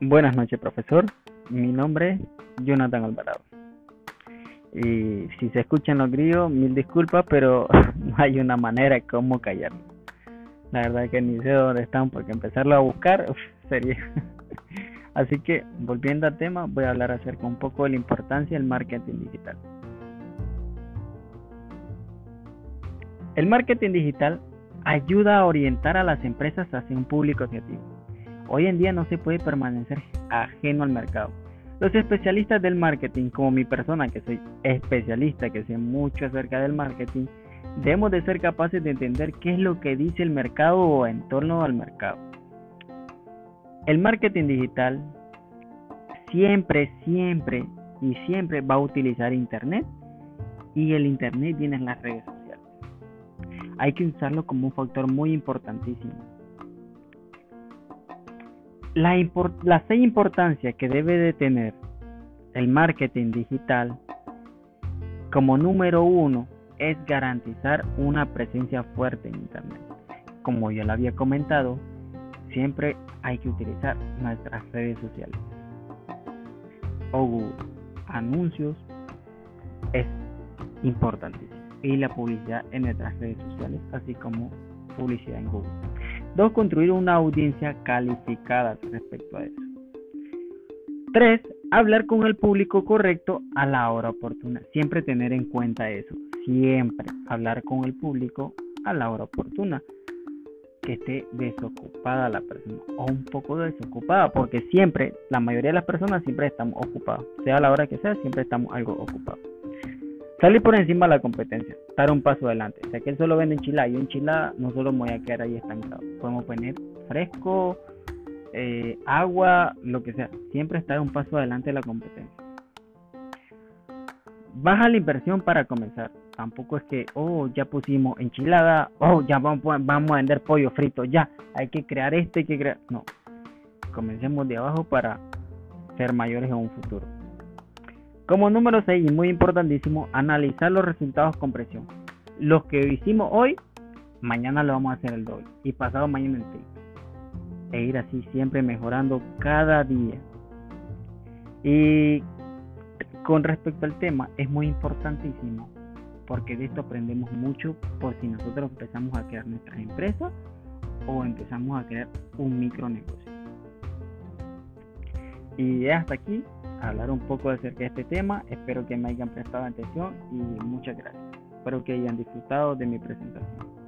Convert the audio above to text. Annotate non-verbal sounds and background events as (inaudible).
Buenas noches, profesor. Mi nombre es Jonathan Alvarado. Y si se escuchan los grillos, mil disculpas, pero (laughs) no hay una manera de cómo callarlo. La verdad que ni sé dónde están, porque empezarlo a buscar sería. (laughs) Así que, volviendo al tema, voy a hablar acerca un poco de la importancia del marketing digital. El marketing digital ayuda a orientar a las empresas hacia un público objetivo. Hoy en día no se puede permanecer ajeno al mercado. Los especialistas del marketing, como mi persona que soy especialista, que sé mucho acerca del marketing, debemos de ser capaces de entender qué es lo que dice el mercado o en torno al mercado. El marketing digital siempre, siempre y siempre va a utilizar Internet y el Internet viene en las redes sociales. Hay que usarlo como un factor muy importantísimo la, la seis importancia que debe de tener el marketing digital como número uno es garantizar una presencia fuerte en Internet. Como ya lo había comentado, siempre hay que utilizar nuestras redes sociales. O anuncios es importantísimo. Y la publicidad en nuestras redes sociales, así como publicidad en Google. Dos, construir una audiencia calificada respecto a eso. Tres, hablar con el público correcto a la hora oportuna. Siempre tener en cuenta eso. Siempre hablar con el público a la hora oportuna. Que esté desocupada la persona o un poco desocupada, porque siempre, la mayoría de las personas siempre estamos ocupados. Sea la hora que sea, siempre estamos algo ocupados. Salir por encima de la competencia, dar un paso adelante. Si aquel solo vende enchilada y enchilada, no solo me voy a quedar ahí estancado. Podemos poner fresco, eh, agua, lo que sea. Siempre estar un paso adelante de la competencia. Baja la inversión para comenzar. Tampoco es que, oh, ya pusimos enchilada, oh, ya vamos, vamos a vender pollo frito, ya. Hay que crear esto, hay que crear. No. Comencemos de abajo para ser mayores en un futuro. Como número 6, y muy importantísimo, analizar los resultados con presión. Los que hicimos hoy, mañana lo vamos a hacer el doble y pasado mañana el triple. E ir así siempre mejorando cada día. Y con respecto al tema, es muy importantísimo porque de esto aprendemos mucho por si nosotros empezamos a crear nuestras empresas o empezamos a crear un micronegocio. Y hasta aquí hablar un poco acerca de este tema. Espero que me hayan prestado atención y muchas gracias. Espero que hayan disfrutado de mi presentación.